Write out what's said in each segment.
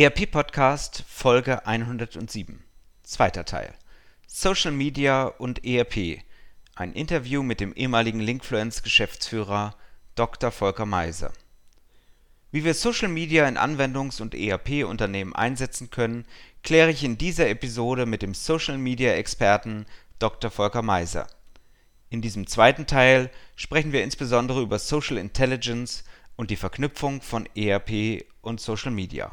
ERP Podcast Folge 107. Zweiter Teil. Social Media und ERP. Ein Interview mit dem ehemaligen Linkfluence Geschäftsführer Dr. Volker Meise. Wie wir Social Media in Anwendungs- und ERP-Unternehmen einsetzen können, kläre ich in dieser Episode mit dem Social Media Experten Dr. Volker Meise. In diesem zweiten Teil sprechen wir insbesondere über Social Intelligence und die Verknüpfung von ERP und Social Media.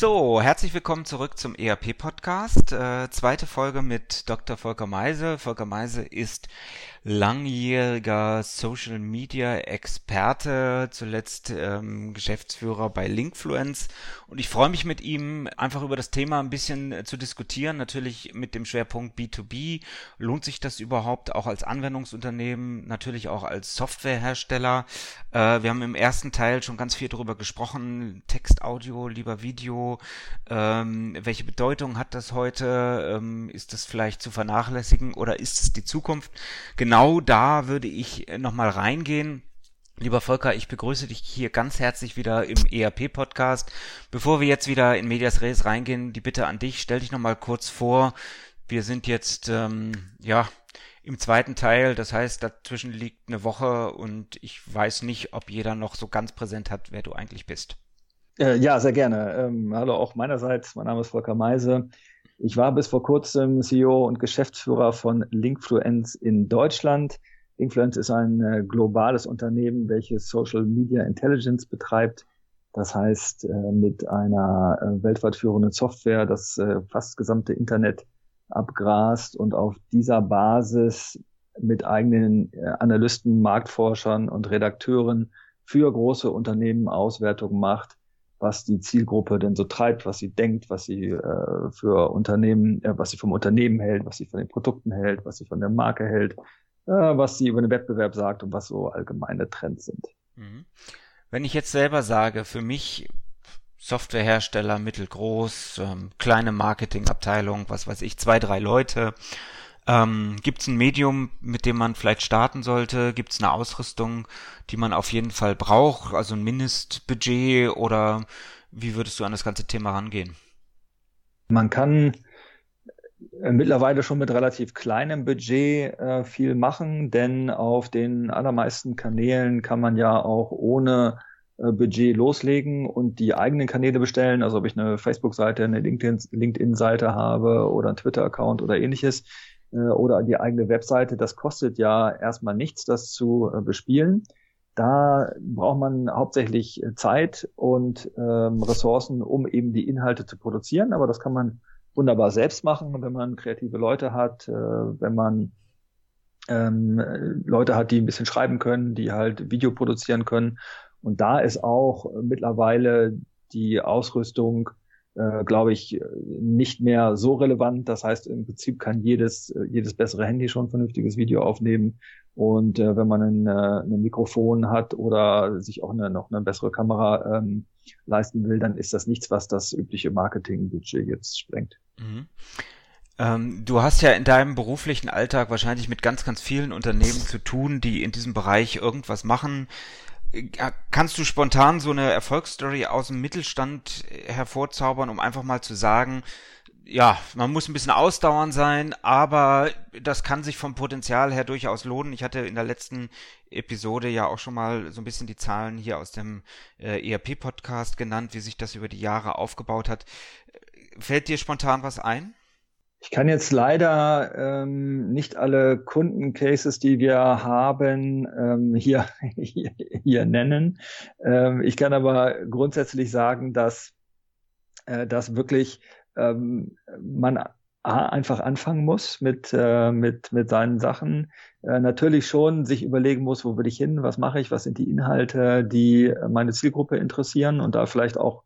So, herzlich willkommen zurück zum ERP-Podcast. Äh, zweite Folge mit Dr. Volker Meise. Volker Meise ist langjähriger Social Media Experte, zuletzt ähm, Geschäftsführer bei Linkfluence. Und ich freue mich mit ihm einfach über das Thema ein bisschen äh, zu diskutieren. Natürlich mit dem Schwerpunkt B2B. Lohnt sich das überhaupt auch als Anwendungsunternehmen, natürlich auch als Softwarehersteller? Äh, wir haben im ersten Teil schon ganz viel darüber gesprochen. Text, Audio, lieber Video. Ähm, welche Bedeutung hat das heute? Ähm, ist das vielleicht zu vernachlässigen oder ist es die Zukunft? Genau genau da würde ich äh, nochmal reingehen. Lieber Volker, ich begrüße dich hier ganz herzlich wieder im ERP-Podcast. Bevor wir jetzt wieder in Medias Res reingehen, die Bitte an dich, stell dich nochmal kurz vor. Wir sind jetzt, ähm, ja, im zweiten Teil, das heißt, dazwischen liegt eine Woche und ich weiß nicht, ob jeder noch so ganz präsent hat, wer du eigentlich bist. Äh, ja, sehr gerne. Ähm, hallo auch meinerseits, mein Name ist Volker Meise. Ich war bis vor kurzem CEO und Geschäftsführer von Linkfluence in Deutschland. Linkfluence ist ein äh, globales Unternehmen, welches Social Media Intelligence betreibt. Das heißt, äh, mit einer äh, weltweit führenden Software das fast gesamte Internet abgrast und auf dieser Basis mit eigenen Analysten, Marktforschern und Redakteuren für große Unternehmen Auswertungen macht was die Zielgruppe denn so treibt, was sie denkt, was sie äh, für Unternehmen, äh, was sie vom Unternehmen hält, was sie von den Produkten hält, was sie von der Marke hält, äh, was sie über den Wettbewerb sagt und was so allgemeine Trends sind. Mhm. Wenn ich jetzt selber sage, für mich Softwarehersteller mittelgroß, ähm, kleine Marketingabteilung, was weiß ich, zwei, drei Leute, ähm, Gibt es ein Medium, mit dem man vielleicht starten sollte? Gibt es eine Ausrüstung, die man auf jeden Fall braucht? Also ein Mindestbudget oder wie würdest du an das ganze Thema rangehen? Man kann äh, mittlerweile schon mit relativ kleinem Budget äh, viel machen, denn auf den allermeisten Kanälen kann man ja auch ohne äh, Budget loslegen und die eigenen Kanäle bestellen. Also ob ich eine Facebook-Seite, eine LinkedIn-Seite habe oder einen Twitter-Account oder ähnliches äh, oder die eigene Webseite, das kostet ja erstmal nichts, das zu äh, bespielen. Da braucht man hauptsächlich äh, Zeit und ähm, Ressourcen, um eben die Inhalte zu produzieren. Aber das kann man wunderbar selbst machen, wenn man kreative Leute hat, äh, wenn man ähm, Leute hat, die ein bisschen schreiben können, die halt Video produzieren können. Und da ist auch mittlerweile die Ausrüstung äh, glaube ich, nicht mehr so relevant. Das heißt, im Prinzip kann jedes, jedes bessere Handy schon vernünftiges Video aufnehmen. Und äh, wenn man ein, äh, ein Mikrofon hat oder sich auch eine, noch eine bessere Kamera ähm, leisten will, dann ist das nichts, was das übliche Marketingbudget jetzt sprengt. Mhm. Ähm, du hast ja in deinem beruflichen Alltag wahrscheinlich mit ganz, ganz vielen Unternehmen zu tun, die in diesem Bereich irgendwas machen. Kannst du spontan so eine Erfolgsstory aus dem Mittelstand hervorzaubern, um einfach mal zu sagen, ja, man muss ein bisschen ausdauernd sein, aber das kann sich vom Potenzial her durchaus lohnen. Ich hatte in der letzten Episode ja auch schon mal so ein bisschen die Zahlen hier aus dem äh, ERP-Podcast genannt, wie sich das über die Jahre aufgebaut hat. Fällt dir spontan was ein? Ich kann jetzt leider ähm, nicht alle Kundencases, die wir haben, ähm, hier, hier, hier nennen. Ähm, ich kann aber grundsätzlich sagen, dass, äh, dass wirklich ähm, man einfach anfangen muss mit, äh, mit, mit seinen Sachen. Äh, natürlich schon sich überlegen muss, wo will ich hin, was mache ich, was sind die Inhalte, die meine Zielgruppe interessieren und da vielleicht auch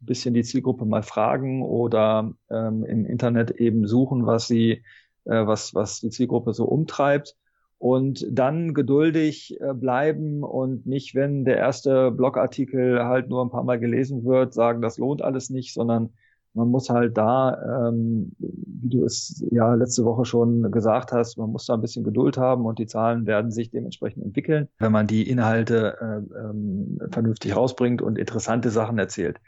ein bisschen die Zielgruppe mal fragen oder ähm, im Internet eben suchen, was sie, äh, was, was die Zielgruppe so umtreibt. Und dann geduldig äh, bleiben und nicht, wenn der erste Blogartikel halt nur ein paar Mal gelesen wird, sagen, das lohnt alles nicht, sondern man muss halt da, ähm, wie du es ja letzte Woche schon gesagt hast, man muss da ein bisschen Geduld haben und die Zahlen werden sich dementsprechend entwickeln, wenn man die Inhalte äh, ähm, vernünftig rausbringt und interessante Sachen erzählt.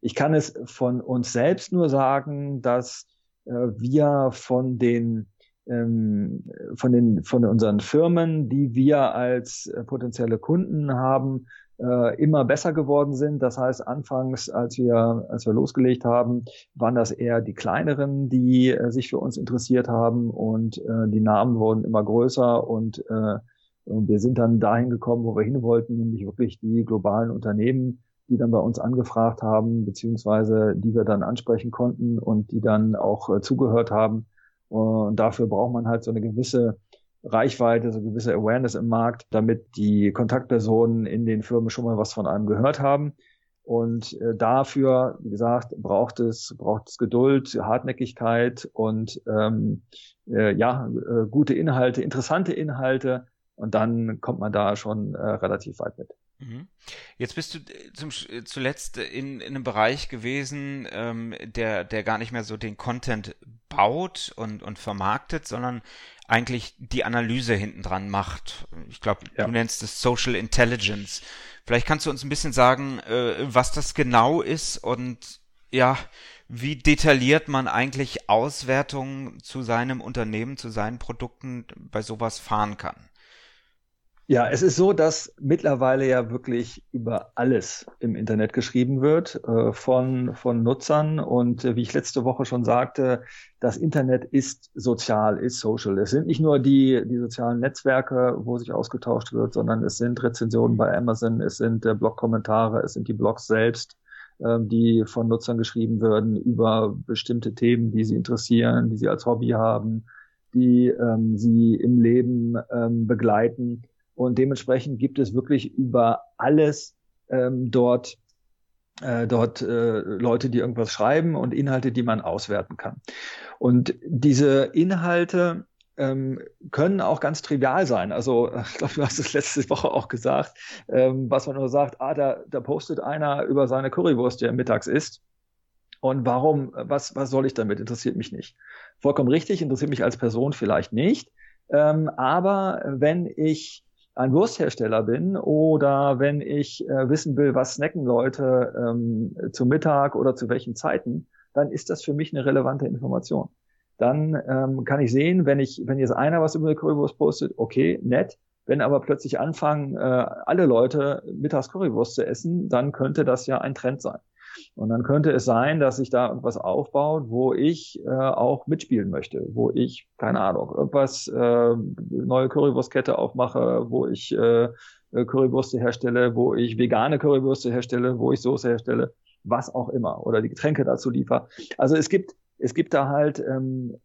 Ich kann es von uns selbst nur sagen, dass äh, wir von den ähm, von den von unseren Firmen, die wir als äh, potenzielle Kunden haben, äh, immer besser geworden sind. Das heißt, anfangs, als wir, als wir losgelegt haben, waren das eher die kleineren, die äh, sich für uns interessiert haben und äh, die Namen wurden immer größer und, äh, und wir sind dann dahin gekommen, wo wir hin wollten, nämlich wirklich die globalen Unternehmen, die dann bei uns angefragt haben, beziehungsweise die wir dann ansprechen konnten und die dann auch äh, zugehört haben. Und dafür braucht man halt so eine gewisse Reichweite, so gewisse Awareness im Markt, damit die Kontaktpersonen in den Firmen schon mal was von einem gehört haben. Und äh, dafür, wie gesagt, braucht es, braucht es Geduld, Hartnäckigkeit und ähm, äh, ja, äh, gute Inhalte, interessante Inhalte. Und dann kommt man da schon äh, relativ weit mit. Mhm. Jetzt bist du äh, zum, äh, zuletzt in, in einem Bereich gewesen, ähm, der, der gar nicht mehr so den Content baut und, und vermarktet, sondern eigentlich die Analyse hinten dran macht. Ich glaube, ja. du nennst es Social Intelligence. Vielleicht kannst du uns ein bisschen sagen, äh, was das genau ist und ja, wie detailliert man eigentlich Auswertungen zu seinem Unternehmen, zu seinen Produkten bei sowas fahren kann. Ja, es ist so, dass mittlerweile ja wirklich über alles im Internet geschrieben wird äh, von, von Nutzern. Und äh, wie ich letzte Woche schon sagte, das Internet ist sozial, ist social. Es sind nicht nur die, die sozialen Netzwerke, wo sich ausgetauscht wird, sondern es sind Rezensionen bei Amazon, es sind äh, Blogkommentare, es sind die Blogs selbst, äh, die von Nutzern geschrieben werden über bestimmte Themen, die sie interessieren, die sie als Hobby haben, die ähm, sie im Leben ähm, begleiten. Und dementsprechend gibt es wirklich über alles ähm, dort äh, dort äh, Leute, die irgendwas schreiben und Inhalte, die man auswerten kann. Und diese Inhalte ähm, können auch ganz trivial sein. Also ich glaube, du hast es letzte Woche auch gesagt, ähm, was man nur sagt, ah, da, da postet einer über seine Currywurst, die er mittags isst. Und warum, was, was soll ich damit? Interessiert mich nicht. Vollkommen richtig, interessiert mich als Person vielleicht nicht. Ähm, aber wenn ich ein Wursthersteller bin oder wenn ich äh, wissen will, was snacken Leute ähm, zu Mittag oder zu welchen Zeiten, dann ist das für mich eine relevante Information. Dann ähm, kann ich sehen, wenn ich, wenn jetzt einer was über eine Currywurst postet, okay, nett. Wenn aber plötzlich anfangen, äh, alle Leute mittags Currywurst zu essen, dann könnte das ja ein Trend sein. Und dann könnte es sein, dass sich da irgendwas aufbaut, wo ich äh, auch mitspielen möchte, wo ich, keine Ahnung, irgendwas, äh, neue Currywurstkette aufmache, wo ich äh, Currywürste herstelle, wo ich vegane Currywürste herstelle, wo ich Soße herstelle, was auch immer, oder die Getränke dazu liefer. Also es gibt, es gibt da halt ähm,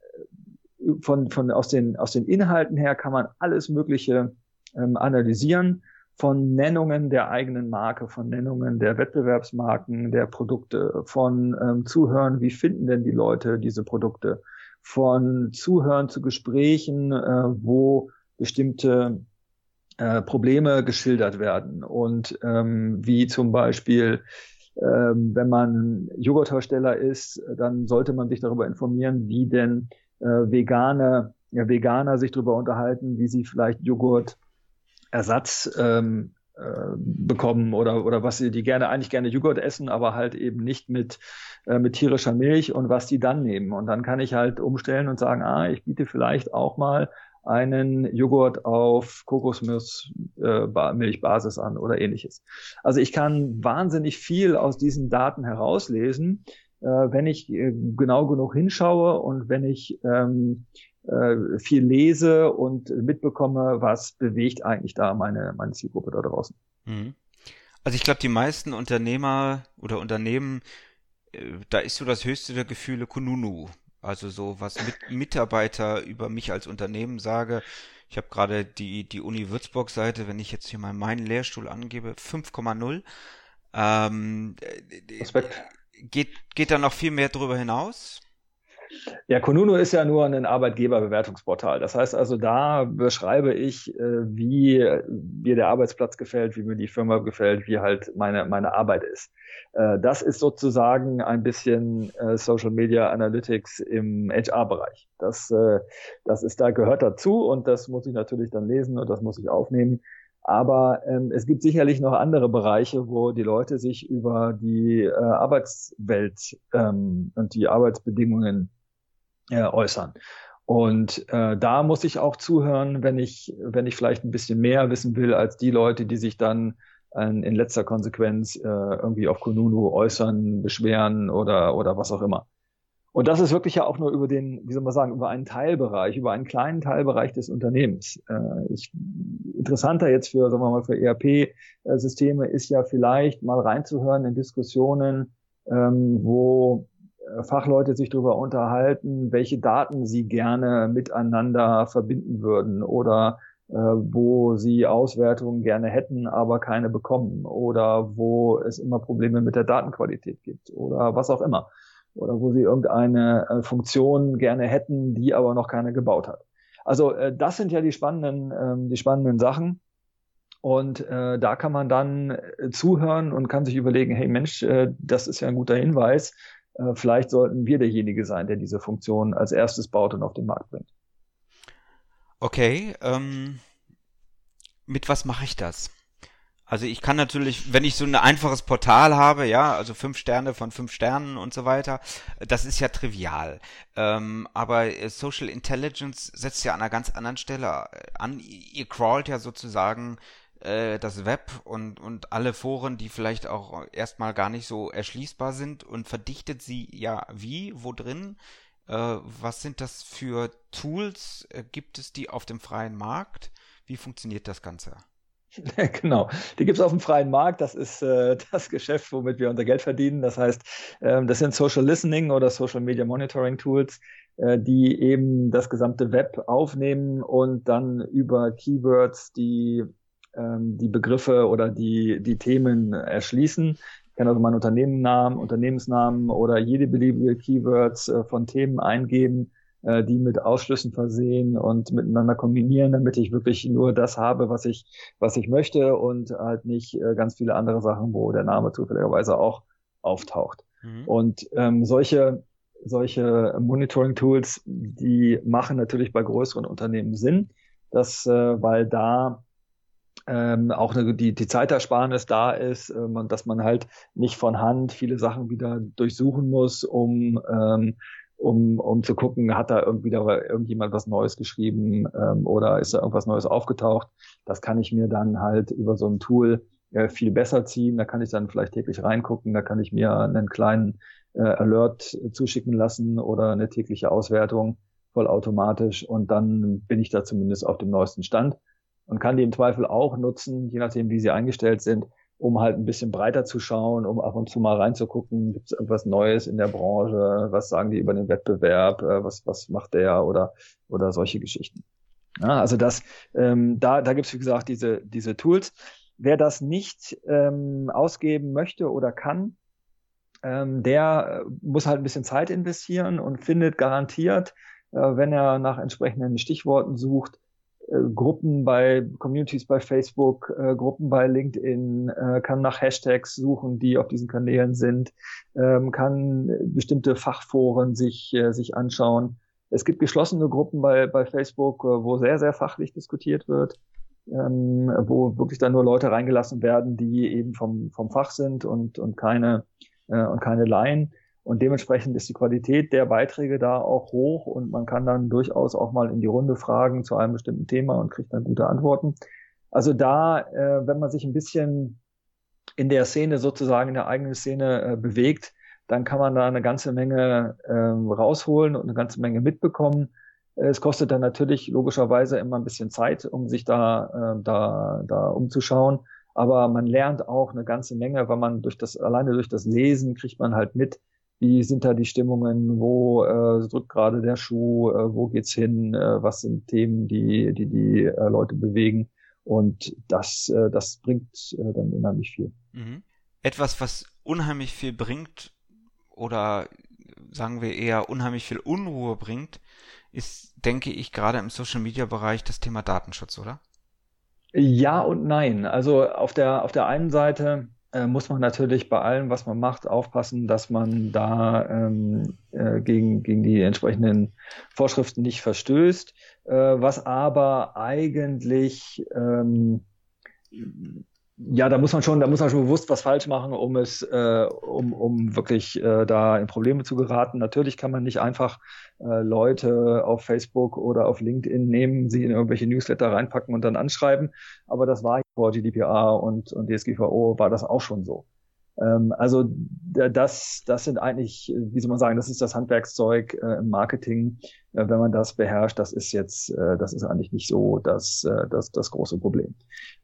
von, von aus den, aus den Inhalten her kann man alles Mögliche ähm, analysieren von Nennungen der eigenen Marke, von Nennungen der Wettbewerbsmarken, der Produkte, von ähm, Zuhören, wie finden denn die Leute diese Produkte, von Zuhören zu Gesprächen, äh, wo bestimmte äh, Probleme geschildert werden. Und ähm, wie zum Beispiel ähm, wenn man Joghurthersteller ist, dann sollte man sich darüber informieren, wie denn äh, Veganer sich darüber unterhalten, wie sie vielleicht Joghurt Ersatz ähm, äh, bekommen oder, oder was sie, die gerne, eigentlich gerne Joghurt essen, aber halt eben nicht mit, äh, mit tierischer Milch und was die dann nehmen. Und dann kann ich halt umstellen und sagen, ah, ich biete vielleicht auch mal einen Joghurt auf Kokosmilchbasis äh, an oder ähnliches. Also ich kann wahnsinnig viel aus diesen Daten herauslesen, äh, wenn ich äh, genau genug hinschaue und wenn ich ähm, äh, viel lese und mitbekomme, was bewegt eigentlich da meine, meine Zielgruppe da draußen. Mhm. Also ich glaube, die meisten Unternehmer oder Unternehmen, äh, da ist so das höchste der Gefühle Kununu. Also so was mit Mitarbeiter über mich als Unternehmen sage. Ich habe gerade die, die Uni Würzburg-Seite, wenn ich jetzt hier mal meinen Lehrstuhl angebe, 5,0. Ähm, Respekt. Geht, geht da noch viel mehr drüber hinaus? Ja, Konuno ist ja nur ein Arbeitgeberbewertungsportal. Das heißt also, da beschreibe ich, äh, wie mir der Arbeitsplatz gefällt, wie mir die Firma gefällt, wie halt meine, meine Arbeit ist. Äh, das ist sozusagen ein bisschen äh, Social Media Analytics im HR-Bereich. Das, das ist da gehört dazu und das muss ich natürlich dann lesen und das muss ich aufnehmen. Aber ähm, es gibt sicherlich noch andere Bereiche, wo die Leute sich über die äh, Arbeitswelt ähm, und die Arbeitsbedingungen äh, äußern. Und äh, da muss ich auch zuhören, wenn ich, wenn ich vielleicht ein bisschen mehr wissen will als die Leute, die sich dann äh, in letzter Konsequenz äh, irgendwie auf Kununu äußern, beschweren oder, oder was auch immer. Und das ist wirklich ja auch nur über den, wie soll man sagen, über einen Teilbereich, über einen kleinen Teilbereich des Unternehmens. Äh, ich, interessanter jetzt für, sagen wir mal, für ERP-Systeme ist ja vielleicht mal reinzuhören in Diskussionen, ähm, wo Fachleute sich darüber unterhalten, welche Daten sie gerne miteinander verbinden würden oder äh, wo sie Auswertungen gerne hätten, aber keine bekommen oder wo es immer Probleme mit der Datenqualität gibt oder was auch immer oder wo sie irgendeine äh, Funktion gerne hätten, die aber noch keiner gebaut hat. Also äh, das sind ja die spannenden, äh, die spannenden Sachen. Und äh, da kann man dann äh, zuhören und kann sich überlegen, hey Mensch, äh, das ist ja ein guter Hinweis. Äh, vielleicht sollten wir derjenige sein, der diese Funktion als erstes baut und auf den Markt bringt. Okay, ähm, mit was mache ich das? Also ich kann natürlich, wenn ich so ein einfaches Portal habe, ja, also fünf Sterne von fünf Sternen und so weiter, das ist ja trivial. Ähm, aber Social Intelligence setzt ja an einer ganz anderen Stelle an. Ihr crawlt ja sozusagen äh, das Web und, und alle Foren, die vielleicht auch erstmal gar nicht so erschließbar sind und verdichtet sie ja wie, wo drin? Äh, was sind das für Tools? Äh, gibt es die auf dem freien Markt? Wie funktioniert das Ganze? genau, die gibt es auf dem freien Markt. Das ist äh, das Geschäft, womit wir unser Geld verdienen. Das heißt, ähm, das sind Social Listening oder Social Media Monitoring Tools, äh, die eben das gesamte Web aufnehmen und dann über Keywords die ähm, die Begriffe oder die, die Themen erschließen. Ich kann also meinen Unternehmensnamen, Unternehmensnamen oder jede beliebige Keywords äh, von Themen eingeben, äh, die mit Ausschlüssen versehen und miteinander kombinieren, damit ich wirklich nur das habe, was ich, was ich möchte und halt nicht äh, ganz viele andere Sachen, wo der Name zufälligerweise auch auftaucht. Mhm. Und ähm, solche solche Monitoring-Tools, die machen natürlich bei größeren Unternehmen Sinn, dass, äh, weil da ähm, auch eine, die, die Zeitersparnis da ist, ähm, dass man halt nicht von Hand viele Sachen wieder durchsuchen muss, um, ähm, um, um zu gucken, hat da irgendwie da irgendjemand was Neues geschrieben ähm, oder ist da irgendwas Neues aufgetaucht. Das kann ich mir dann halt über so ein Tool äh, viel besser ziehen. Da kann ich dann vielleicht täglich reingucken, da kann ich mir einen kleinen äh, Alert zuschicken lassen oder eine tägliche Auswertung vollautomatisch und dann bin ich da zumindest auf dem neuesten Stand und kann die im Zweifel auch nutzen, je nachdem, wie sie eingestellt sind, um halt ein bisschen breiter zu schauen, um ab und zu mal reinzugucken, gibt es irgendwas Neues in der Branche, was sagen die über den Wettbewerb, äh, was, was macht der oder, oder solche Geschichten. Ja, also das, ähm, da, da gibt es, wie gesagt, diese, diese Tools. Wer das nicht ähm, ausgeben möchte oder kann, ähm, der muss halt ein bisschen Zeit investieren und findet garantiert, äh, wenn er nach entsprechenden Stichworten sucht, äh, Gruppen bei Communities bei Facebook, äh, Gruppen bei LinkedIn, äh, kann nach Hashtags suchen, die auf diesen Kanälen sind, ähm, kann bestimmte Fachforen sich, äh, sich anschauen. Es gibt geschlossene Gruppen bei, bei Facebook, äh, wo sehr, sehr fachlich diskutiert wird, ähm, wo wirklich dann nur Leute reingelassen werden, die eben vom, vom Fach sind und, und keine, äh, und keine Laien. Und dementsprechend ist die Qualität der Beiträge da auch hoch und man kann dann durchaus auch mal in die Runde fragen zu einem bestimmten Thema und kriegt dann gute Antworten. Also da, äh, wenn man sich ein bisschen in der Szene sozusagen, in der eigenen Szene äh, bewegt, dann kann man da eine ganze Menge ähm, rausholen und eine ganze Menge mitbekommen. Es kostet dann natürlich logischerweise immer ein bisschen Zeit, um sich da, äh, da, da umzuschauen. Aber man lernt auch eine ganze Menge, weil man durch das, alleine durch das Lesen kriegt man halt mit, wie sind da die Stimmungen, wo äh, drückt gerade der Schuh, äh, wo geht's hin, äh, was sind Themen, die die, die äh, Leute bewegen. Und das, äh, das bringt äh, dann unheimlich viel. Mhm. Etwas, was unheimlich viel bringt oder sagen wir eher unheimlich viel Unruhe bringt, ist, denke ich, gerade im Social Media Bereich das Thema Datenschutz, oder? Ja und nein. Also auf der, auf der einen Seite äh, muss man natürlich bei allem, was man macht, aufpassen, dass man da ähm, äh, gegen, gegen die entsprechenden Vorschriften nicht verstößt, äh, was aber eigentlich ähm, ja, da muss man schon, da muss man schon bewusst was falsch machen, um es, äh, um, um wirklich äh, da in Probleme zu geraten. Natürlich kann man nicht einfach äh, Leute auf Facebook oder auf LinkedIn nehmen, sie in irgendwelche Newsletter reinpacken und dann anschreiben. Aber das war vor GDPR und, und DSGVO war das auch schon so. Ähm, also das, das sind eigentlich, wie soll man sagen, das ist das Handwerkszeug äh, im Marketing. Äh, wenn man das beherrscht, das ist jetzt, äh, das ist eigentlich nicht so das, äh, das, das große Problem.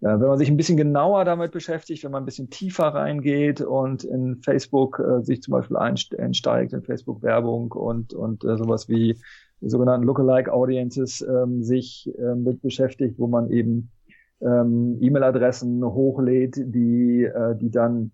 Äh, wenn man sich ein bisschen genauer damit beschäftigt, wenn man ein bisschen tiefer reingeht und in Facebook äh, sich zum Beispiel einsteigt, in Facebook-Werbung und, und sowas wie sogenannten Lookalike Audiences ähm, sich mit beschäftigt, wo man eben ähm, E-Mail-Adressen hochlädt, die, äh, die dann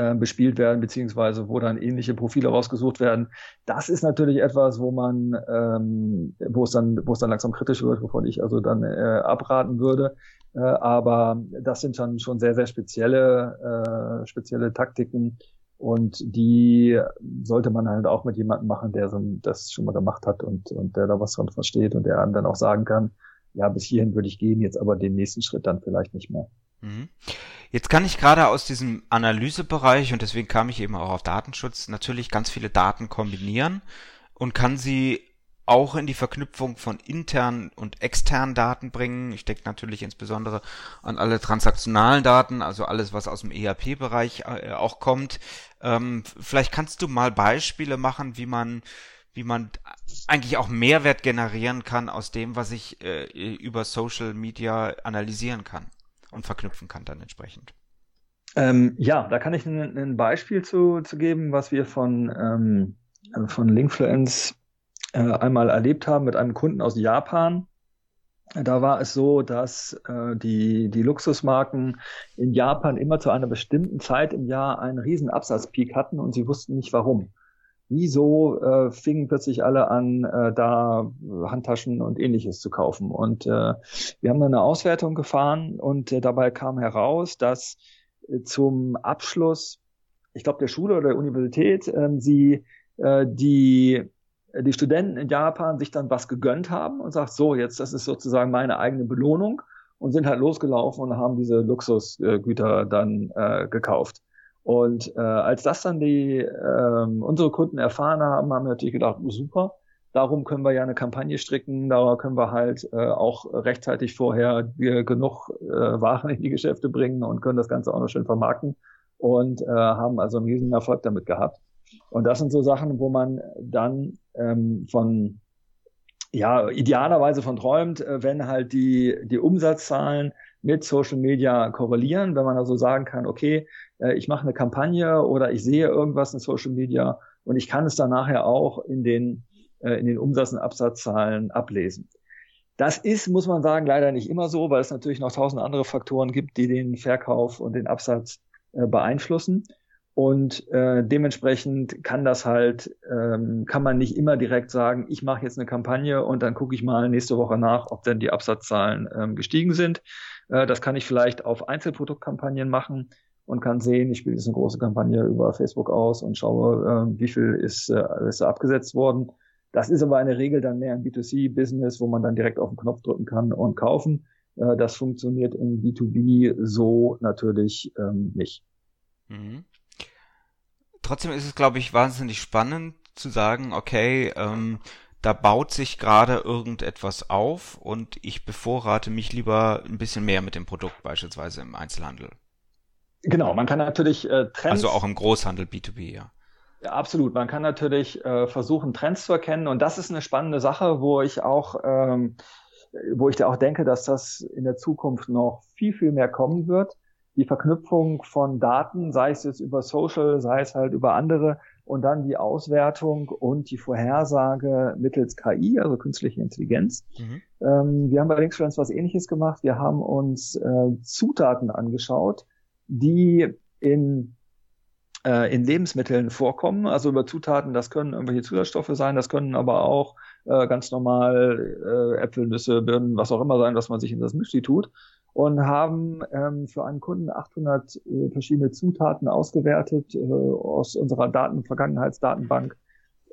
äh, bespielt werden, beziehungsweise wo dann ähnliche Profile rausgesucht werden. Das ist natürlich etwas, wo man, ähm, wo es dann, wo es dann langsam kritisch wird, wovon ich also dann äh, abraten würde. Äh, aber das sind schon schon sehr sehr spezielle äh, spezielle Taktiken und die sollte man halt auch mit jemandem machen, der so, das schon mal gemacht hat und und der da was dran versteht und der einem dann auch sagen kann, ja bis hierhin würde ich gehen, jetzt aber den nächsten Schritt dann vielleicht nicht mehr. Mhm. Jetzt kann ich gerade aus diesem Analysebereich und deswegen kam ich eben auch auf Datenschutz natürlich ganz viele Daten kombinieren und kann sie auch in die Verknüpfung von internen und externen Daten bringen. Ich denke natürlich insbesondere an alle transaktionalen Daten, also alles, was aus dem ERP-Bereich äh, auch kommt. Ähm, vielleicht kannst du mal Beispiele machen, wie man wie man eigentlich auch Mehrwert generieren kann aus dem, was ich äh, über Social Media analysieren kann und verknüpfen kann dann entsprechend. Ähm, ja, da kann ich ein, ein, Beispiel zu, zu geben, was wir von, ähm, von Linkfluence äh, einmal erlebt haben mit einem Kunden aus Japan. Da war es so, dass äh, die, die Luxusmarken in Japan immer zu einer bestimmten Zeit im Jahr einen riesen Absatzpeak hatten und sie wussten nicht warum wieso äh, fingen plötzlich alle an, äh, da Handtaschen und ähnliches zu kaufen. Und äh, wir haben dann eine Auswertung gefahren und äh, dabei kam heraus, dass äh, zum Abschluss, ich glaube, der Schule oder der Universität, äh, sie äh, die die Studenten in Japan sich dann was gegönnt haben und sagt, so, jetzt, das ist sozusagen meine eigene Belohnung und sind halt losgelaufen und haben diese Luxusgüter dann äh, gekauft. Und äh, als das dann die ähm, unsere Kunden erfahren haben, haben wir natürlich gedacht, oh, super, darum können wir ja eine Kampagne stricken, da können wir halt äh, auch rechtzeitig vorher genug äh, Waren in die Geschäfte bringen und können das Ganze auch noch schön vermarkten und äh, haben also einen riesen Erfolg damit gehabt. Und das sind so Sachen, wo man dann ähm, von ja idealerweise von träumt, äh, wenn halt die die Umsatzzahlen mit Social Media korrelieren, wenn man also sagen kann, okay, äh, ich mache eine Kampagne oder ich sehe irgendwas in Social Media und ich kann es dann nachher auch in den, äh, in den Umsatz- und Absatzzahlen ablesen. Das ist, muss man sagen, leider nicht immer so, weil es natürlich noch tausend andere Faktoren gibt, die den Verkauf und den Absatz äh, beeinflussen. Und äh, dementsprechend kann das halt, ähm, kann man nicht immer direkt sagen, ich mache jetzt eine Kampagne und dann gucke ich mal nächste Woche nach, ob denn die Absatzzahlen ähm, gestiegen sind. Äh, das kann ich vielleicht auf Einzelproduktkampagnen machen und kann sehen, ich spiele jetzt eine große Kampagne über Facebook aus und schaue, äh, wie viel ist, äh, ist abgesetzt worden. Das ist aber eine Regel dann mehr ein B2C-Business, wo man dann direkt auf den Knopf drücken kann und kaufen. Äh, das funktioniert im B2B so natürlich ähm, nicht. Mhm. Trotzdem ist es, glaube ich, wahnsinnig spannend zu sagen, okay, ähm, da baut sich gerade irgendetwas auf und ich bevorrate mich lieber ein bisschen mehr mit dem Produkt, beispielsweise im Einzelhandel. Genau, man kann natürlich äh, Trends. Also auch im Großhandel B2B, ja. Ja, absolut. Man kann natürlich äh, versuchen, Trends zu erkennen. Und das ist eine spannende Sache, wo ich auch, ähm, wo ich da auch denke, dass das in der Zukunft noch viel, viel mehr kommen wird. Die Verknüpfung von Daten, sei es jetzt über Social, sei es halt über andere, und dann die Auswertung und die Vorhersage mittels KI, also künstliche Intelligenz. Mhm. Ähm, wir haben bei Linksfluence was ähnliches gemacht. Wir haben uns äh, Zutaten angeschaut, die in äh, in Lebensmitteln vorkommen. Also über Zutaten, das können irgendwelche Zusatzstoffe sein, das können aber auch äh, ganz normal äh, Äpfel, Nüsse, Birnen, was auch immer sein, was man sich in das Müsli tut. Und haben ähm, für einen Kunden 800 äh, verschiedene Zutaten ausgewertet äh, aus unserer Daten Vergangenheitsdatenbank,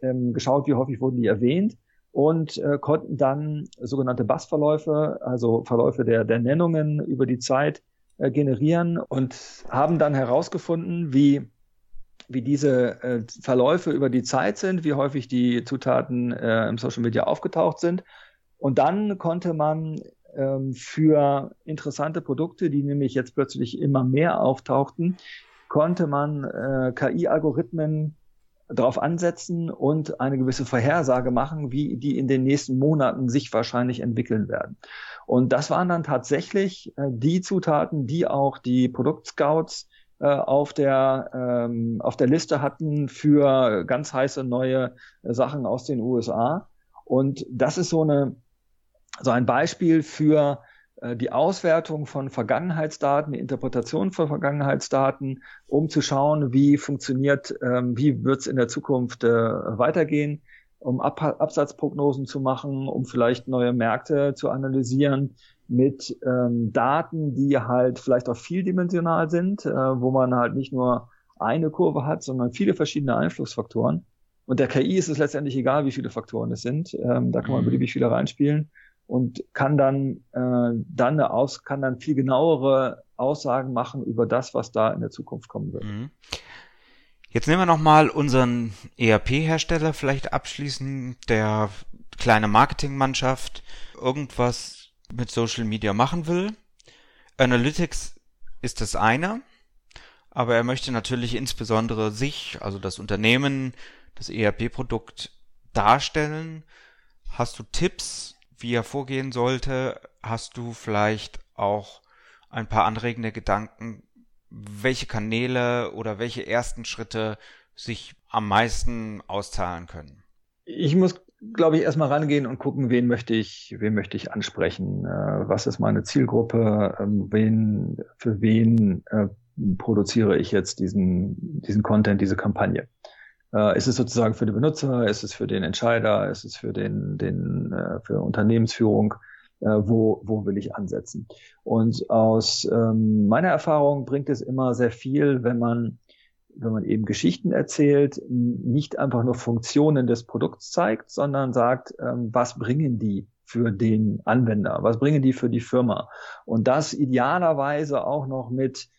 ähm, geschaut, wie häufig wurden die erwähnt und äh, konnten dann sogenannte Bassverläufe, also Verläufe der, der Nennungen über die Zeit äh, generieren und haben dann herausgefunden, wie wie diese äh, Verläufe über die Zeit sind, wie häufig die Zutaten äh, im Social Media aufgetaucht sind. Und dann konnte man ähm, für interessante Produkte, die nämlich jetzt plötzlich immer mehr auftauchten, konnte man äh, KI-Algorithmen darauf ansetzen und eine gewisse Vorhersage machen, wie die in den nächsten Monaten sich wahrscheinlich entwickeln werden. Und das waren dann tatsächlich äh, die Zutaten, die auch die Produktscouts äh, auf der ähm, auf der Liste hatten für ganz heiße neue Sachen aus den USA. Und das ist so eine so ein Beispiel für äh, die Auswertung von Vergangenheitsdaten, die Interpretation von Vergangenheitsdaten, um zu schauen, wie funktioniert, ähm, wie wird es in der Zukunft äh, weitergehen, um Ab Absatzprognosen zu machen, um vielleicht neue Märkte zu analysieren, mit ähm, Daten, die halt vielleicht auch vieldimensional sind, äh, wo man halt nicht nur eine Kurve hat, sondern viele verschiedene Einflussfaktoren. Und der KI ist es letztendlich egal, wie viele Faktoren es sind. Ähm, da kann man mhm. beliebig viele reinspielen und kann dann äh, dann eine aus kann dann viel genauere Aussagen machen über das, was da in der Zukunft kommen wird. Mhm. Jetzt nehmen wir noch mal unseren ERP-Hersteller vielleicht abschließend, der kleine Marketingmannschaft, irgendwas mit Social Media machen will. Analytics ist das eine, aber er möchte natürlich insbesondere sich, also das Unternehmen, das ERP-Produkt darstellen. Hast du Tipps, wie er vorgehen sollte? Hast du vielleicht auch ein paar anregende Gedanken, welche Kanäle oder welche ersten Schritte sich am meisten auszahlen können? Ich muss glaube ich, erstmal rangehen und gucken, wen möchte ich, wen möchte ich ansprechen, äh, was ist meine Zielgruppe, ähm, wen, für wen äh, produziere ich jetzt diesen, diesen Content, diese Kampagne. Äh, ist es sozusagen für den Benutzer, ist es für den Entscheider, ist es für den, den, für Unternehmensführung, wo, wo will ich ansetzen? Und aus ähm, meiner Erfahrung bringt es immer sehr viel, wenn man wenn man eben Geschichten erzählt, nicht einfach nur Funktionen des Produkts zeigt, sondern sagt, ähm, was bringen die für den Anwender, was bringen die für die Firma. Und das idealerweise auch noch mit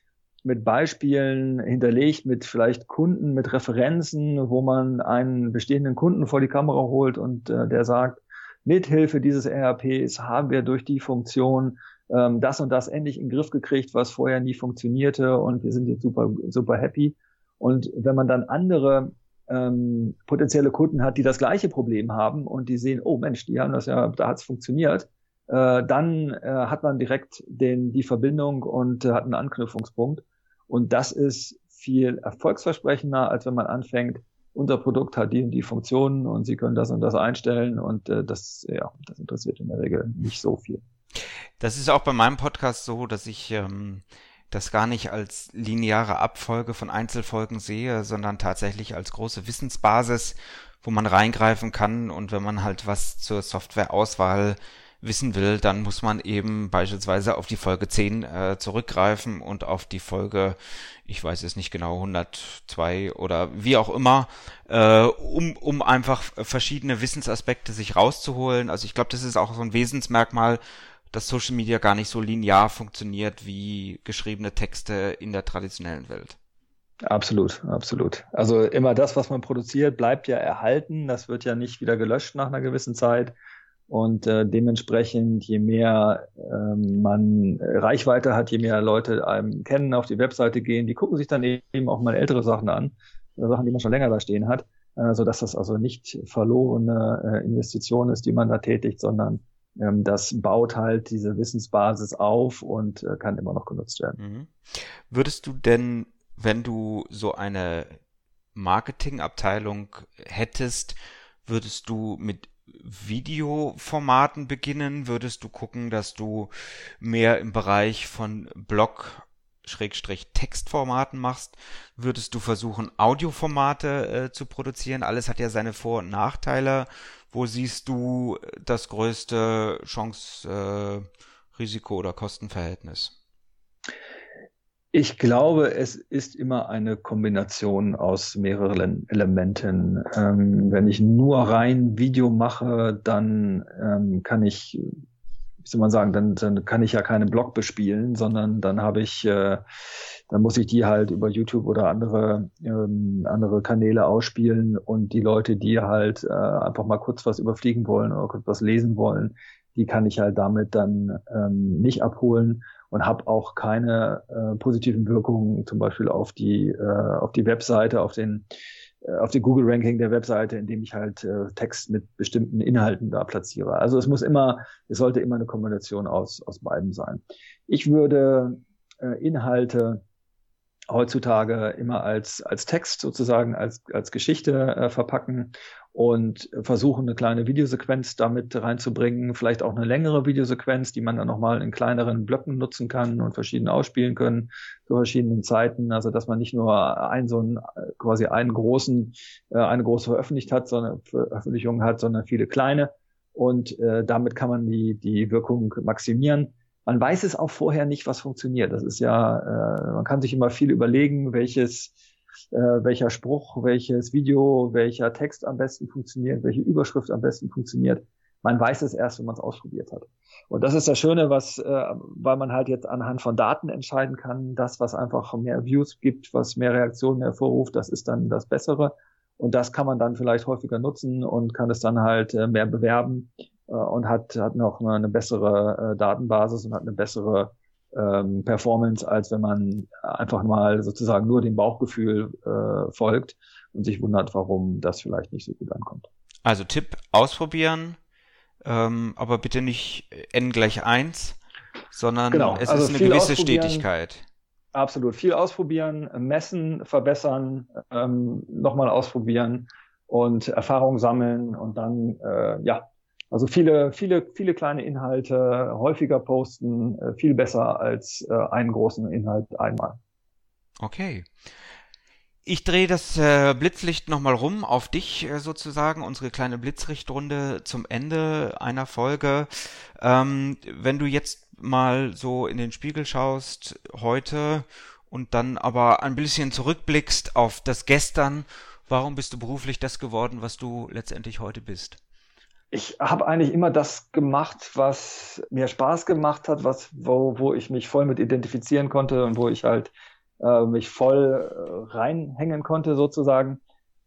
mit Beispielen hinterlegt, mit vielleicht Kunden, mit Referenzen, wo man einen bestehenden Kunden vor die Kamera holt und äh, der sagt, mithilfe dieses ERPs haben wir durch die Funktion ähm, das und das endlich in den Griff gekriegt, was vorher nie funktionierte und wir sind jetzt super, super happy. Und wenn man dann andere ähm, potenzielle Kunden hat, die das gleiche Problem haben und die sehen, oh Mensch, die haben das ja, da hat es funktioniert, äh, dann äh, hat man direkt den, die Verbindung und äh, hat einen Anknüpfungspunkt. Und das ist viel erfolgsversprechender, als wenn man anfängt, unser Produkt hat die und die Funktionen und Sie können das und das einstellen und äh, das, ja, das interessiert in der Regel nicht so viel. Das ist auch bei meinem Podcast so, dass ich ähm, das gar nicht als lineare Abfolge von Einzelfolgen sehe, sondern tatsächlich als große Wissensbasis, wo man reingreifen kann und wenn man halt was zur Softwareauswahl wissen will, dann muss man eben beispielsweise auf die Folge 10 äh, zurückgreifen und auf die Folge, ich weiß es nicht genau, 102 oder wie auch immer, äh, um, um einfach verschiedene Wissensaspekte sich rauszuholen. Also ich glaube, das ist auch so ein Wesensmerkmal dass Social Media gar nicht so linear funktioniert wie geschriebene Texte in der traditionellen Welt. Absolut, absolut. Also immer das, was man produziert, bleibt ja erhalten. Das wird ja nicht wieder gelöscht nach einer gewissen Zeit. Und äh, dementsprechend, je mehr ähm, man Reichweite hat, je mehr Leute einem kennen, auf die Webseite gehen, die gucken sich dann eben auch mal ältere Sachen an. oder Sachen, die man schon länger da stehen hat, äh, so dass das also nicht verlorene äh, Investition ist, die man da tätigt, sondern ähm, das baut halt diese Wissensbasis auf und äh, kann immer noch genutzt werden. Mhm. Würdest du denn, wenn du so eine Marketingabteilung hättest, würdest du mit Videoformaten beginnen? Würdest du gucken, dass du mehr im Bereich von Blog Schrägstrich Textformaten machst, würdest du versuchen, Audioformate äh, zu produzieren? Alles hat ja seine Vor- und Nachteile. Wo siehst du das größte Chance, äh, Risiko oder Kostenverhältnis? Ich glaube, es ist immer eine Kombination aus mehreren Elementen. Ähm, wenn ich nur rein Video mache, dann ähm, kann ich, wie soll man sagen, dann, dann kann ich ja keinen Blog bespielen, sondern dann habe ich, äh, dann muss ich die halt über YouTube oder andere ähm, andere Kanäle ausspielen und die Leute, die halt äh, einfach mal kurz was überfliegen wollen oder kurz was lesen wollen, die kann ich halt damit dann ähm, nicht abholen und habe auch keine äh, positiven Wirkungen zum Beispiel auf die äh, auf die Webseite, auf den äh, auf die Google Ranking der Webseite, indem ich halt äh, Text mit bestimmten Inhalten da platziere. Also es muss immer, es sollte immer eine Kombination aus aus beiden sein. Ich würde äh, Inhalte heutzutage immer als, als Text sozusagen, als, als Geschichte äh, verpacken und versuchen, eine kleine Videosequenz damit reinzubringen, vielleicht auch eine längere Videosequenz, die man dann nochmal in kleineren Blöcken nutzen kann und verschieden ausspielen können zu verschiedenen Zeiten. Also dass man nicht nur einen so einen, quasi einen großen, äh, eine große veröffentlicht hat, sondern Veröffentlichung hat, sondern viele kleine. Und äh, damit kann man die, die Wirkung maximieren man weiß es auch vorher nicht, was funktioniert. Das ist ja, äh, man kann sich immer viel überlegen, welches, äh, welcher Spruch, welches Video, welcher Text am besten funktioniert, welche Überschrift am besten funktioniert. Man weiß es erst, wenn man es ausprobiert hat. Und das ist das Schöne, was, äh, weil man halt jetzt anhand von Daten entscheiden kann, das, was einfach mehr Views gibt, was mehr Reaktionen hervorruft, das ist dann das Bessere. Und das kann man dann vielleicht häufiger nutzen und kann es dann halt äh, mehr bewerben äh, und hat, hat noch eine bessere äh, Datenbasis und hat eine bessere ähm, Performance, als wenn man einfach mal sozusagen nur dem Bauchgefühl äh, folgt und sich wundert, warum das vielleicht nicht so gut ankommt. Also Tipp, ausprobieren, ähm, aber bitte nicht n gleich eins, sondern genau. es also ist eine gewisse Stetigkeit. Absolut, viel ausprobieren, messen, verbessern, ähm, nochmal ausprobieren und Erfahrung sammeln und dann äh, ja also viele, viele, viele kleine Inhalte häufiger posten, äh, viel besser als äh, einen großen Inhalt einmal. Okay. Ich drehe das äh, Blitzlicht nochmal rum auf dich sozusagen, unsere kleine Blitzrichtrunde zum Ende einer Folge. Ähm, wenn du jetzt mal so in den Spiegel schaust heute und dann aber ein bisschen zurückblickst auf das Gestern, warum bist du beruflich das geworden, was du letztendlich heute bist? Ich habe eigentlich immer das gemacht, was mir Spaß gemacht hat, was wo, wo ich mich voll mit identifizieren konnte und wo ich halt äh, mich voll äh, reinhängen konnte sozusagen.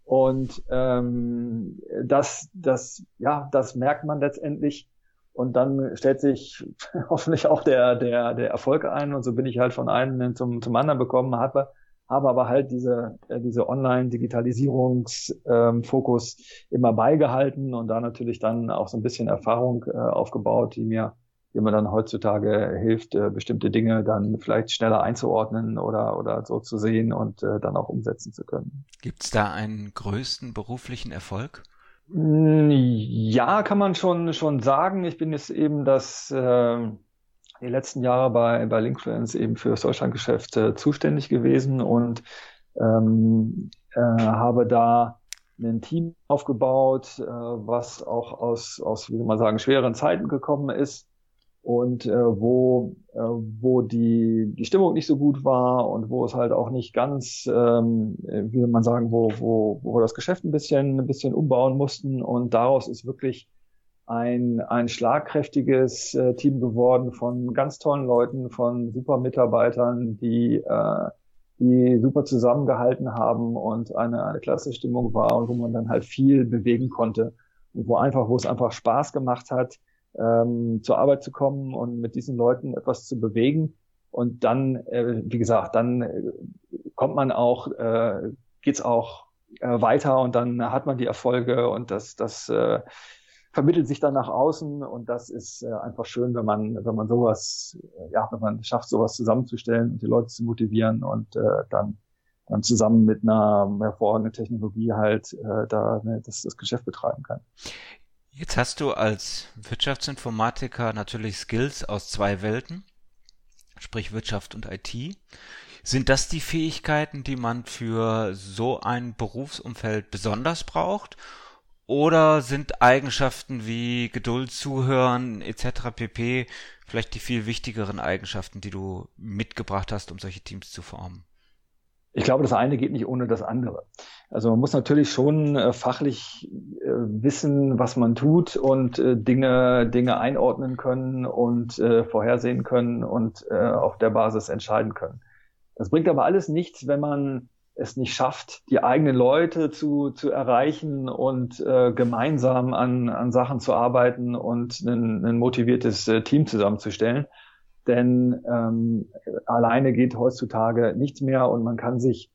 Und ähm, das, das, ja, das merkt man letztendlich. Und dann stellt sich hoffentlich auch der, der, der Erfolg ein. Und so bin ich halt von einem zum, zum anderen bekommen, habe habe aber halt diese, äh, diese Online-Digitalisierungsfokus ähm, immer beigehalten und da natürlich dann auch so ein bisschen Erfahrung äh, aufgebaut, die mir, die mir dann heutzutage hilft, äh, bestimmte Dinge dann vielleicht schneller einzuordnen oder, oder so zu sehen und äh, dann auch umsetzen zu können. Gibt es da einen größten beruflichen Erfolg? Hm, ja, kann man schon, schon sagen. Ich bin jetzt eben das, äh, die letzten Jahre bei, bei Linkfluence eben für das Deutschlandgeschäft äh, zuständig gewesen und ähm, äh, habe da ein Team aufgebaut, äh, was auch aus, aus, wie soll man sagen, schweren Zeiten gekommen ist und äh, wo, äh, wo die, die Stimmung nicht so gut war und wo es halt auch nicht ganz, ähm, wie soll man sagen, wo, wo, wo wir das Geschäft ein bisschen, ein bisschen umbauen mussten. Und daraus ist wirklich ein, ein schlagkräftiges äh, Team geworden von ganz tollen Leuten, von super Mitarbeitern, die, äh, die super zusammengehalten haben und eine, eine klasse Stimmung war und wo man dann halt viel bewegen konnte und wo einfach, wo es einfach Spaß gemacht hat, ähm, zur Arbeit zu kommen und mit diesen Leuten etwas zu bewegen. Und dann, äh, wie gesagt, dann äh, kommt man auch äh, geht's auch äh, weiter und dann hat man die Erfolge und das, das äh, vermittelt sich dann nach außen und das ist äh, einfach schön, wenn man, wenn man sowas, äh, ja, wenn man schafft, sowas zusammenzustellen und die Leute zu motivieren und äh, dann, dann zusammen mit einer hervorragenden Technologie halt äh, da ne, das, das Geschäft betreiben kann. Jetzt hast du als Wirtschaftsinformatiker natürlich Skills aus zwei Welten, sprich Wirtschaft und IT. Sind das die Fähigkeiten, die man für so ein Berufsumfeld besonders braucht? Oder sind Eigenschaften wie Geduld, Zuhören etc. pp. vielleicht die viel wichtigeren Eigenschaften, die du mitgebracht hast, um solche Teams zu formen? Ich glaube, das eine geht nicht ohne das andere. Also man muss natürlich schon äh, fachlich äh, wissen, was man tut und äh, Dinge, Dinge einordnen können und äh, vorhersehen können und äh, auf der Basis entscheiden können. Das bringt aber alles nichts, wenn man es nicht schafft, die eigenen Leute zu, zu erreichen und äh, gemeinsam an, an Sachen zu arbeiten und ein, ein motiviertes äh, Team zusammenzustellen. Denn ähm, alleine geht heutzutage nichts mehr und man kann sich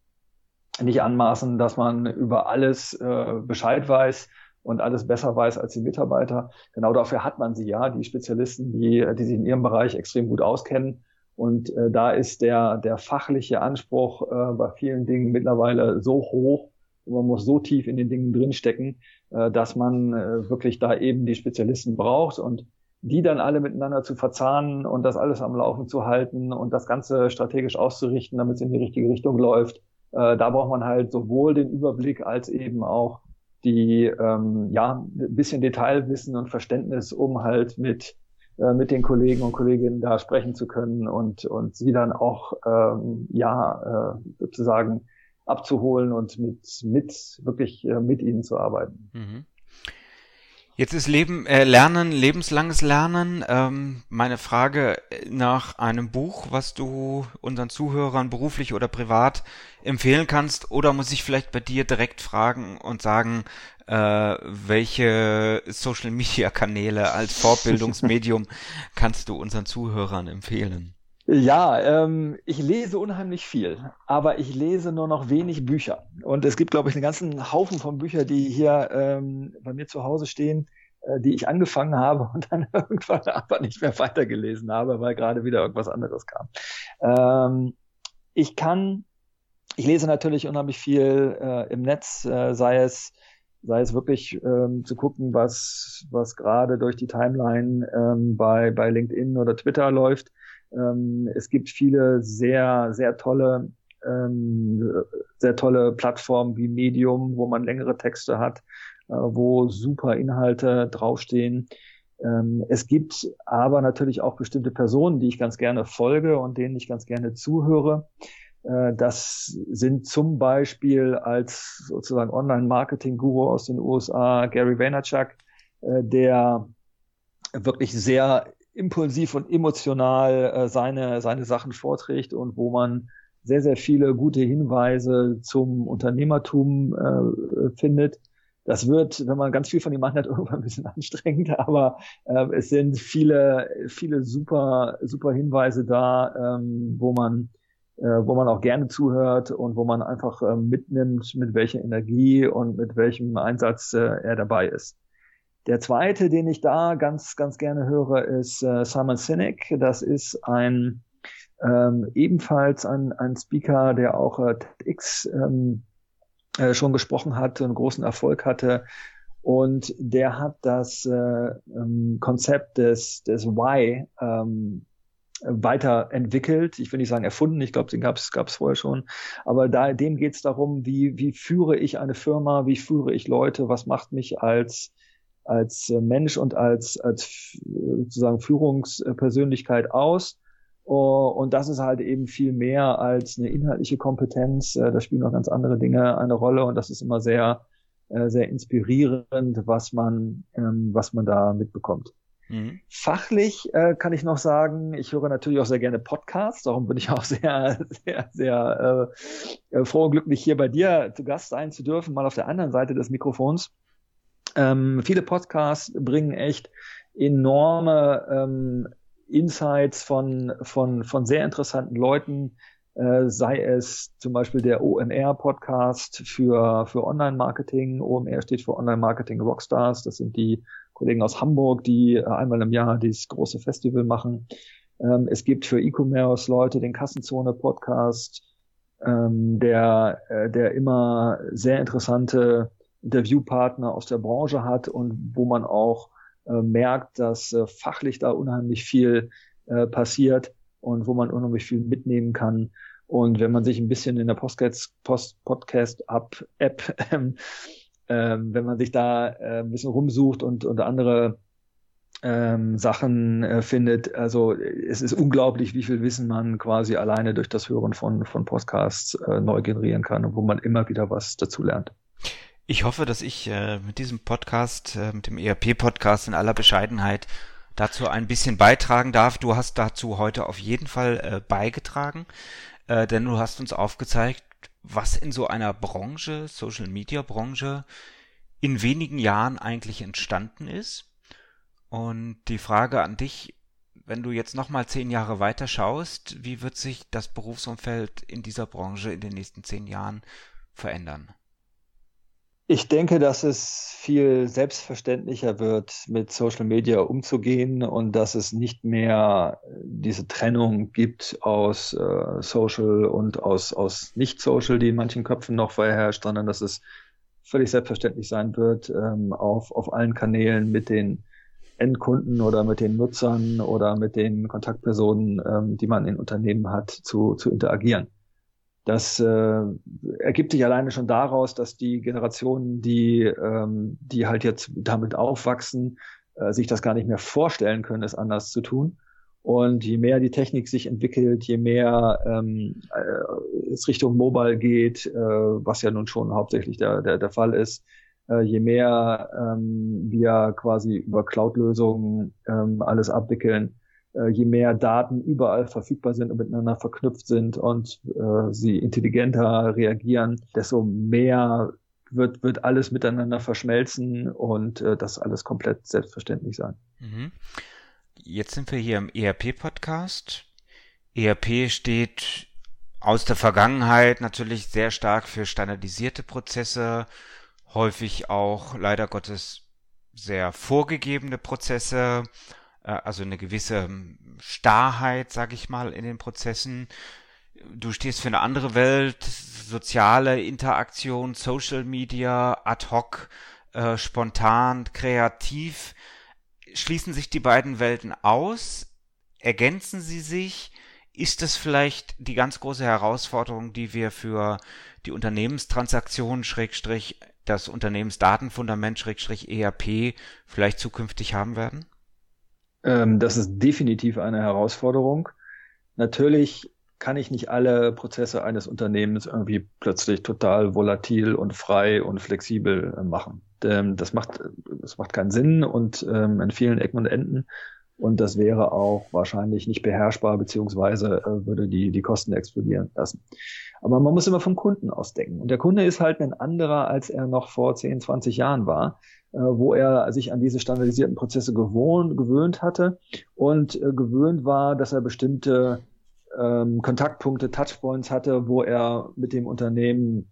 nicht anmaßen, dass man über alles äh, Bescheid weiß und alles besser weiß als die Mitarbeiter. Genau dafür hat man sie ja, die Spezialisten, die, die sich in ihrem Bereich extrem gut auskennen und äh, da ist der, der fachliche Anspruch äh, bei vielen Dingen mittlerweile so hoch man muss so tief in den Dingen drinstecken, äh, dass man äh, wirklich da eben die Spezialisten braucht und die dann alle miteinander zu verzahnen und das alles am Laufen zu halten und das Ganze strategisch auszurichten, damit es in die richtige Richtung läuft. Äh, da braucht man halt sowohl den Überblick als eben auch die ähm, ja ein bisschen Detailwissen und Verständnis, um halt mit äh, mit den Kollegen und Kolleginnen da sprechen zu können und, und sie dann auch ähm, ja äh, sozusagen abzuholen und mit, mit wirklich äh, mit ihnen zu arbeiten. Mhm. Jetzt ist Leben, äh, Lernen, lebenslanges Lernen. Ähm, meine Frage nach einem Buch, was du unseren Zuhörern beruflich oder privat empfehlen kannst, oder muss ich vielleicht bei dir direkt fragen und sagen, äh, welche Social Media Kanäle als Vorbildungsmedium kannst du unseren Zuhörern empfehlen? Ja, ähm, ich lese unheimlich viel, aber ich lese nur noch wenig Bücher. Und es gibt, glaube ich, einen ganzen Haufen von Büchern, die hier ähm, bei mir zu Hause stehen, äh, die ich angefangen habe und dann irgendwann aber nicht mehr weitergelesen habe, weil gerade wieder irgendwas anderes kam. Ähm, ich kann, ich lese natürlich unheimlich viel äh, im Netz, äh, sei es sei es wirklich ähm, zu gucken, was, was gerade durch die Timeline ähm, bei, bei LinkedIn oder Twitter läuft. Ähm, es gibt viele sehr, sehr tolle, ähm, sehr tolle Plattformen wie Medium, wo man längere Texte hat, äh, wo super Inhalte draufstehen. Ähm, es gibt aber natürlich auch bestimmte Personen, die ich ganz gerne folge und denen ich ganz gerne zuhöre. Äh, das sind zum Beispiel als sozusagen Online-Marketing-Guru aus den USA Gary Vaynerchuk, äh, der wirklich sehr impulsiv und emotional äh, seine, seine Sachen vorträgt und wo man sehr, sehr viele gute Hinweise zum Unternehmertum findet. Das wird, wenn man ganz viel von ihm macht, irgendwann ein bisschen anstrengend, aber es sind viele, viele super, super Hinweise da, ähm, wo man wo man auch gerne zuhört und wo man einfach äh, mitnimmt, mit welcher Energie und mit welchem Einsatz äh, er dabei ist. Der zweite, den ich da ganz, ganz gerne höre, ist äh, Simon Sinek. Das ist ein ähm, ebenfalls ein, ein Speaker, der auch äh, TEDx ähm, äh, schon gesprochen hat, einen großen Erfolg hatte. Und der hat das äh, ähm, Konzept des, des Why ähm, weiterentwickelt. Ich will nicht sagen erfunden, ich glaube, den gab es vorher schon. Aber da, dem geht es darum, wie, wie führe ich eine Firma, wie führe ich Leute, was macht mich als als Mensch und als, als sozusagen Führungspersönlichkeit aus. Und das ist halt eben viel mehr als eine inhaltliche Kompetenz. Da spielen noch ganz andere Dinge eine Rolle und das ist immer sehr, sehr inspirierend, was man, ähm, was man da mitbekommt. Mhm. Fachlich äh, kann ich noch sagen, ich höre natürlich auch sehr gerne Podcasts, darum bin ich auch sehr, sehr, sehr äh, froh und glücklich, hier bei dir zu Gast sein zu dürfen, mal auf der anderen Seite des Mikrofons. Ähm, viele Podcasts bringen echt enorme ähm, Insights von, von, von sehr interessanten Leuten äh, sei es zum Beispiel der OMR-Podcast für, für Online-Marketing. OMR steht für Online-Marketing Rockstars. Das sind die Kollegen aus Hamburg, die äh, einmal im Jahr dieses große Festival machen. Ähm, es gibt für E-Commerce-Leute den Kassenzone-Podcast, ähm, der, äh, der immer sehr interessante Interviewpartner aus der Branche hat und wo man auch äh, merkt, dass äh, fachlich da unheimlich viel äh, passiert und wo man unheimlich viel mitnehmen kann. Und wenn man sich ein bisschen in der Podcast, Post, Podcast App, ähm, ähm, wenn man sich da äh, ein bisschen rumsucht und, und andere ähm, Sachen äh, findet, also es ist unglaublich, wie viel Wissen man quasi alleine durch das Hören von, von Podcasts äh, neu generieren kann und wo man immer wieder was dazu lernt. Ich hoffe, dass ich äh, mit diesem Podcast, äh, mit dem ERP-Podcast in aller Bescheidenheit dazu ein bisschen beitragen darf. Du hast dazu heute auf jeden Fall äh, beigetragen, äh, denn du hast uns aufgezeigt, was in so einer Branche, Social Media Branche, in wenigen Jahren eigentlich entstanden ist. Und die Frage an dich, wenn du jetzt nochmal zehn Jahre weiter schaust, wie wird sich das Berufsumfeld in dieser Branche in den nächsten zehn Jahren verändern? Ich denke, dass es viel selbstverständlicher wird, mit Social Media umzugehen und dass es nicht mehr diese Trennung gibt aus äh, Social und aus, aus Nicht-Social, die in manchen Köpfen noch vorherrscht, sondern dass es völlig selbstverständlich sein wird, ähm, auf, auf allen Kanälen mit den Endkunden oder mit den Nutzern oder mit den Kontaktpersonen, ähm, die man in Unternehmen hat, zu, zu interagieren. Das äh, ergibt sich alleine schon daraus, dass die Generationen, die, ähm, die halt jetzt damit aufwachsen, äh, sich das gar nicht mehr vorstellen können, es anders zu tun. Und je mehr die Technik sich entwickelt, je mehr ähm, äh, es Richtung Mobile geht, äh, was ja nun schon hauptsächlich der, der, der Fall ist, äh, je mehr ähm, wir quasi über Cloud-Lösungen ähm, alles abwickeln, äh, je mehr Daten überall verfügbar sind und miteinander verknüpft sind und äh, sie intelligenter reagieren, desto mehr wird, wird alles miteinander verschmelzen und äh, das alles komplett selbstverständlich sein. Mhm. Jetzt sind wir hier im ERP-Podcast. ERP steht aus der Vergangenheit natürlich sehr stark für standardisierte Prozesse, häufig auch leider Gottes sehr vorgegebene Prozesse, also eine gewisse ähm, Starrheit, sag ich mal, in den Prozessen. Du stehst für eine andere Welt, soziale Interaktion, Social Media, ad hoc, äh, spontan, kreativ. Schließen sich die beiden Welten aus? Ergänzen sie sich? Ist das vielleicht die ganz große Herausforderung, die wir für die Unternehmenstransaktion Schrägstrich das Unternehmensdatenfundament Schrägstrich ERP vielleicht zukünftig haben werden? Ähm, das ist definitiv eine Herausforderung. Natürlich kann ich nicht alle Prozesse eines Unternehmens irgendwie plötzlich total volatil und frei und flexibel äh, machen. Ähm, das macht, das macht keinen Sinn und ähm, an vielen Ecken und Enden. Und das wäre auch wahrscheinlich nicht beherrschbar, beziehungsweise äh, würde die, die Kosten explodieren lassen. Aber man muss immer vom Kunden ausdenken. Und der Kunde ist halt ein anderer, als er noch vor 10, 20 Jahren war. Äh, wo er sich an diese standardisierten Prozesse gewohnt, gewöhnt hatte und äh, gewöhnt war, dass er bestimmte ähm, Kontaktpunkte, Touchpoints hatte, wo er mit dem Unternehmen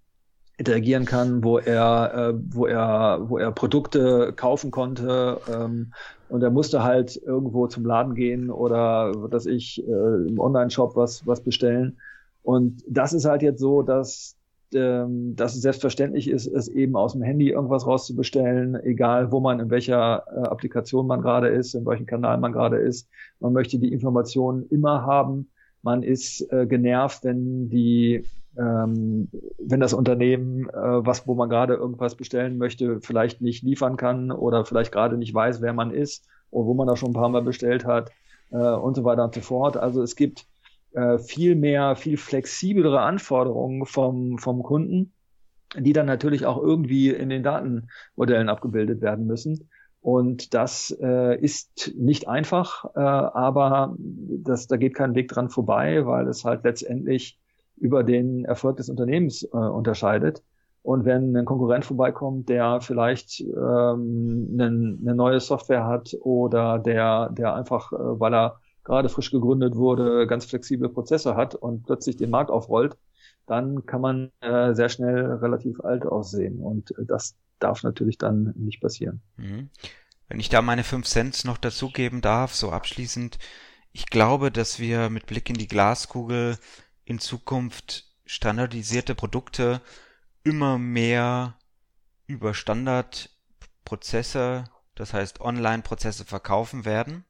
interagieren kann, wo er, äh, wo er, wo er Produkte kaufen konnte ähm, und er musste halt irgendwo zum Laden gehen oder dass ich äh, im Online-Shop was was bestellen. Und das ist halt jetzt so, dass ähm, dass es selbstverständlich ist, es eben aus dem Handy irgendwas rauszubestellen, egal wo man, in welcher äh, Applikation man gerade ist, in welchem Kanal man gerade ist. Man möchte die Informationen immer haben. Man ist äh, genervt, wenn die ähm, wenn das Unternehmen, äh, was, wo man gerade irgendwas bestellen möchte, vielleicht nicht liefern kann oder vielleicht gerade nicht weiß, wer man ist oder wo man da schon ein paar Mal bestellt hat äh, und so weiter und so fort. Also es gibt äh, viel mehr, viel flexiblere Anforderungen vom, vom Kunden, die dann natürlich auch irgendwie in den Datenmodellen abgebildet werden müssen. Und das äh, ist nicht einfach, äh, aber das, da geht kein Weg dran vorbei, weil es halt letztendlich über den Erfolg des Unternehmens äh, unterscheidet. Und wenn ein Konkurrent vorbeikommt, der vielleicht ähm, eine, eine neue Software hat oder der, der einfach, äh, weil er gerade frisch gegründet wurde, ganz flexible Prozesse hat und plötzlich den Markt aufrollt, dann kann man äh, sehr schnell relativ alt aussehen. Und äh, das darf natürlich dann nicht passieren. Mhm. Wenn ich da meine fünf Cent noch dazugeben darf, so abschließend, ich glaube, dass wir mit Blick in die Glaskugel in Zukunft standardisierte Produkte immer mehr über Standardprozesse, das heißt Online-Prozesse verkaufen werden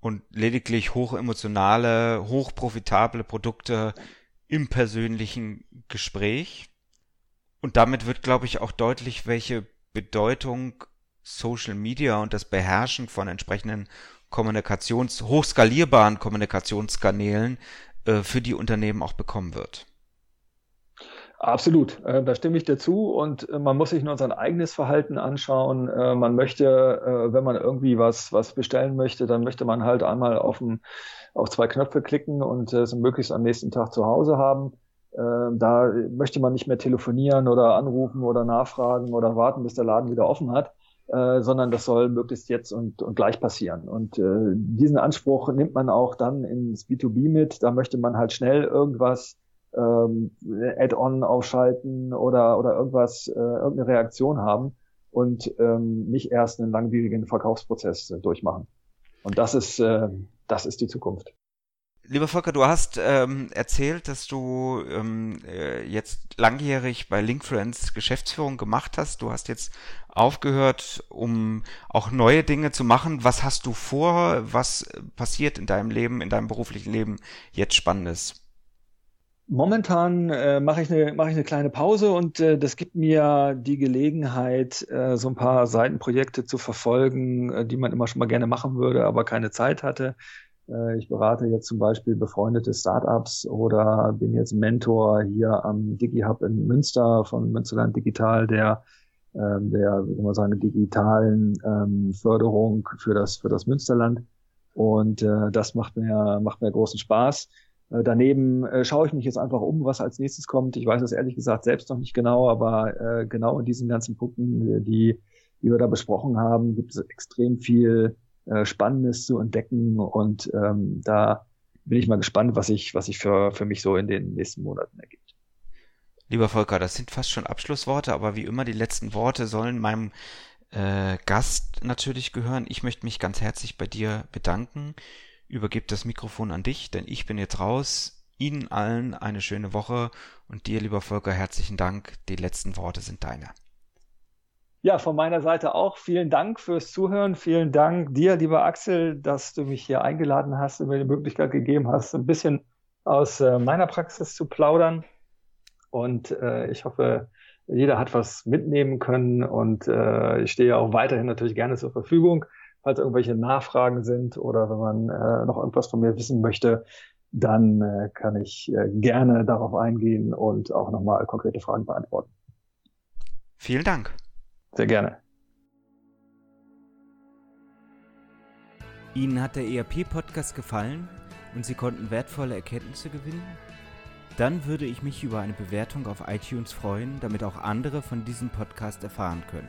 und lediglich hochemotionale, hochprofitable Produkte im persönlichen Gespräch. Und damit wird, glaube ich, auch deutlich, welche Bedeutung Social Media und das Beherrschen von entsprechenden Kommunikations, hochskalierbaren Kommunikationskanälen äh, für die Unternehmen auch bekommen wird. Absolut, äh, da stimme ich dazu und äh, man muss sich nur sein eigenes Verhalten anschauen. Äh, man möchte, wenn man irgendwie was, was bestellen möchte, dann möchte man halt einmal auf, ein, auf zwei Knöpfe klicken und es möglichst am nächsten Tag zu Hause haben. Da möchte man nicht mehr telefonieren oder anrufen oder nachfragen oder warten, bis der Laden wieder offen hat, sondern das soll möglichst jetzt und, und gleich passieren. Und diesen Anspruch nimmt man auch dann ins B2B mit. Da möchte man halt schnell irgendwas ähm, Add-on aufschalten oder, oder irgendwas, äh, irgendeine Reaktion haben und ähm, nicht erst einen langwierigen Verkaufsprozess äh, durchmachen. Und das ist, äh, das ist die Zukunft. Lieber Volker, du hast ähm, erzählt, dass du ähm, äh, jetzt langjährig bei Linkfluence Geschäftsführung gemacht hast. Du hast jetzt aufgehört, um auch neue Dinge zu machen. Was hast du vor? Was passiert in deinem Leben, in deinem beruflichen Leben jetzt Spannendes? Momentan äh, mache ich eine mache ich eine kleine Pause und äh, das gibt mir die Gelegenheit, äh, so ein paar Seitenprojekte zu verfolgen, äh, die man immer schon mal gerne machen würde, aber keine Zeit hatte. Äh, ich berate jetzt zum Beispiel befreundete Startups oder bin jetzt Mentor hier am DigiHub in Münster von Münsterland Digital, der ähm, der, wie man sagen, digitalen ähm, Förderung für das für das Münsterland. Und äh, das macht mir macht mir großen Spaß. Äh, daneben äh, schaue ich mich jetzt einfach um, was als nächstes kommt. Ich weiß es ehrlich gesagt selbst noch nicht genau, aber äh, genau in diesen ganzen Punkten, die, die wir da besprochen haben, gibt es extrem viel äh, Spannendes zu entdecken und ähm, da bin ich mal gespannt, was ich, was sich für, für mich so in den nächsten Monaten ergibt. Lieber Volker, das sind fast schon Abschlussworte, aber wie immer, die letzten Worte sollen meinem äh, Gast natürlich gehören. Ich möchte mich ganz herzlich bei dir bedanken übergebe das Mikrofon an dich, denn ich bin jetzt raus. Ihnen allen eine schöne Woche und dir, lieber Volker, herzlichen Dank. Die letzten Worte sind deine. Ja, von meiner Seite auch vielen Dank fürs Zuhören. Vielen Dank dir, lieber Axel, dass du mich hier eingeladen hast und mir die Möglichkeit gegeben hast, ein bisschen aus äh, meiner Praxis zu plaudern. Und äh, ich hoffe, jeder hat was mitnehmen können und äh, ich stehe auch weiterhin natürlich gerne zur Verfügung falls irgendwelche Nachfragen sind oder wenn man äh, noch irgendwas von mir wissen möchte, dann äh, kann ich äh, gerne darauf eingehen und auch nochmal konkrete Fragen beantworten. Vielen Dank. Sehr gerne. Ihnen hat der ERP-Podcast gefallen und Sie konnten wertvolle Erkenntnisse gewinnen? Dann würde ich mich über eine Bewertung auf iTunes freuen, damit auch andere von diesem Podcast erfahren können.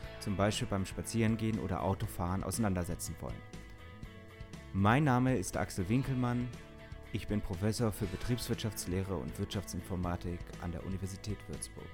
zum Beispiel beim Spazierengehen oder Autofahren, auseinandersetzen wollen. Mein Name ist Axel Winkelmann. Ich bin Professor für Betriebswirtschaftslehre und Wirtschaftsinformatik an der Universität Würzburg.